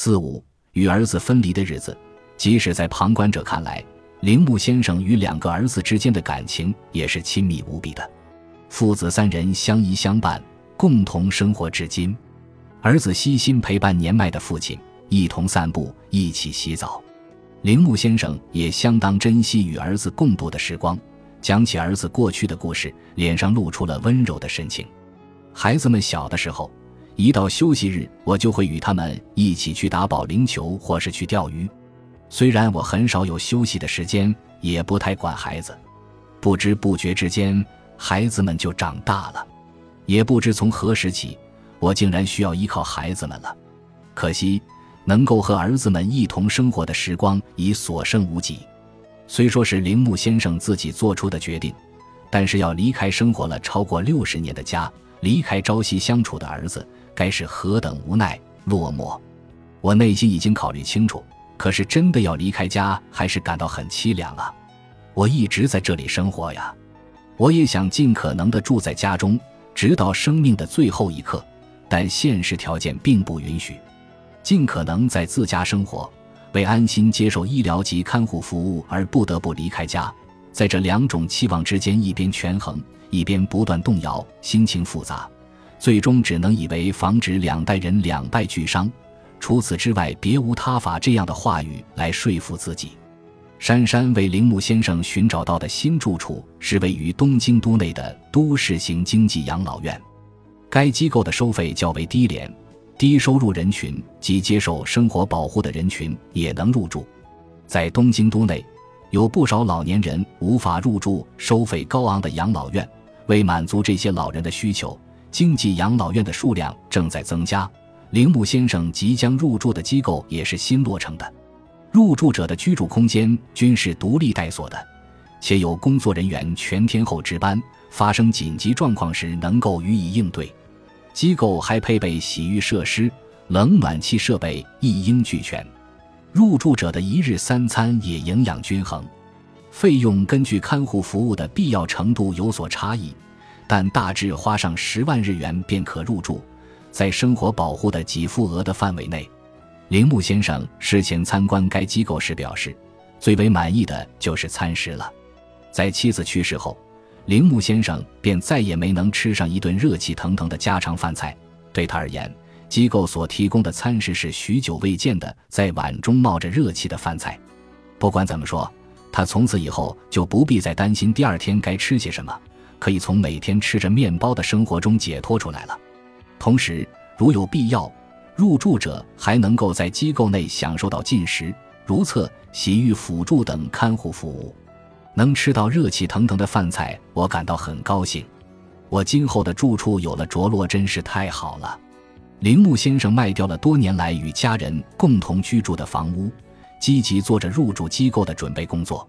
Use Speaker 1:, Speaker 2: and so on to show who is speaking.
Speaker 1: 四五与儿子分离的日子，即使在旁观者看来，铃木先生与两个儿子之间的感情也是亲密无比的。父子三人相依相伴，共同生活至今。儿子悉心陪伴年迈的父亲，一同散步，一起洗澡。铃木先生也相当珍惜与儿子共度的时光。讲起儿子过去的故事，脸上露出了温柔的神情。孩子们小的时候，一到休息日，我就会与他们一起去打保龄球，或是去钓鱼。虽然我很少有休息的时间，也不太管孩子，不知不觉之间，孩子们就长大了。也不知从何时起，我竟然需要依靠孩子们了。可惜，能够和儿子们一同生活的时光已所剩无几。虽说是铃木先生自己做出的决定，但是要离开生活了超过六十年的家，离开朝夕相处的儿子，该是何等无奈落寞。我内心已经考虑清楚，可是真的要离开家，还是感到很凄凉啊！我一直在这里生活呀，我也想尽可能的住在家中，直到生命的最后一刻，但现实条件并不允许，尽可能在自家生活。为安心接受医疗及看护服务而不得不离开家，在这两种期望之间一边权衡，一边不断动摇，心情复杂，最终只能以为防止两代人两败俱伤，除此之外别无他法。这样的话语来说服自己。珊珊为铃木先生寻找到的新住处是位于东京都内的都市型经济养老院，该机构的收费较为低廉。低收入人群及接受生活保护的人群也能入住。在东京都内，有不少老年人无法入住收费高昂的养老院。为满足这些老人的需求，经济养老院的数量正在增加。铃木先生即将入住的机构也是新落成的，入住者的居住空间均是独立带锁的，且有工作人员全天候值班，发生紧急状况时能够予以应对。机构还配备洗浴设施，冷暖气设备一应俱全。入住者的一日三餐也营养均衡。费用根据看护服务的必要程度有所差异，但大致花上十万日元便可入住，在生活保护的给付额的范围内。铃木先生事前参观该机构时表示，最为满意的就是餐食了。在妻子去世后。铃木先生便再也没能吃上一顿热气腾腾的家常饭菜。对他而言，机构所提供的餐食是许久未见的在碗中冒着热气的饭菜。不管怎么说，他从此以后就不必再担心第二天该吃些什么，可以从每天吃着面包的生活中解脱出来了。同时，如有必要，入住者还能够在机构内享受到进食、如厕、洗浴辅助等看护服务。能吃到热气腾腾的饭菜，我感到很高兴。我今后的住处有了着落，真是太好了。铃木先生卖掉了多年来与家人共同居住的房屋，积极做着入住机构的准备工作。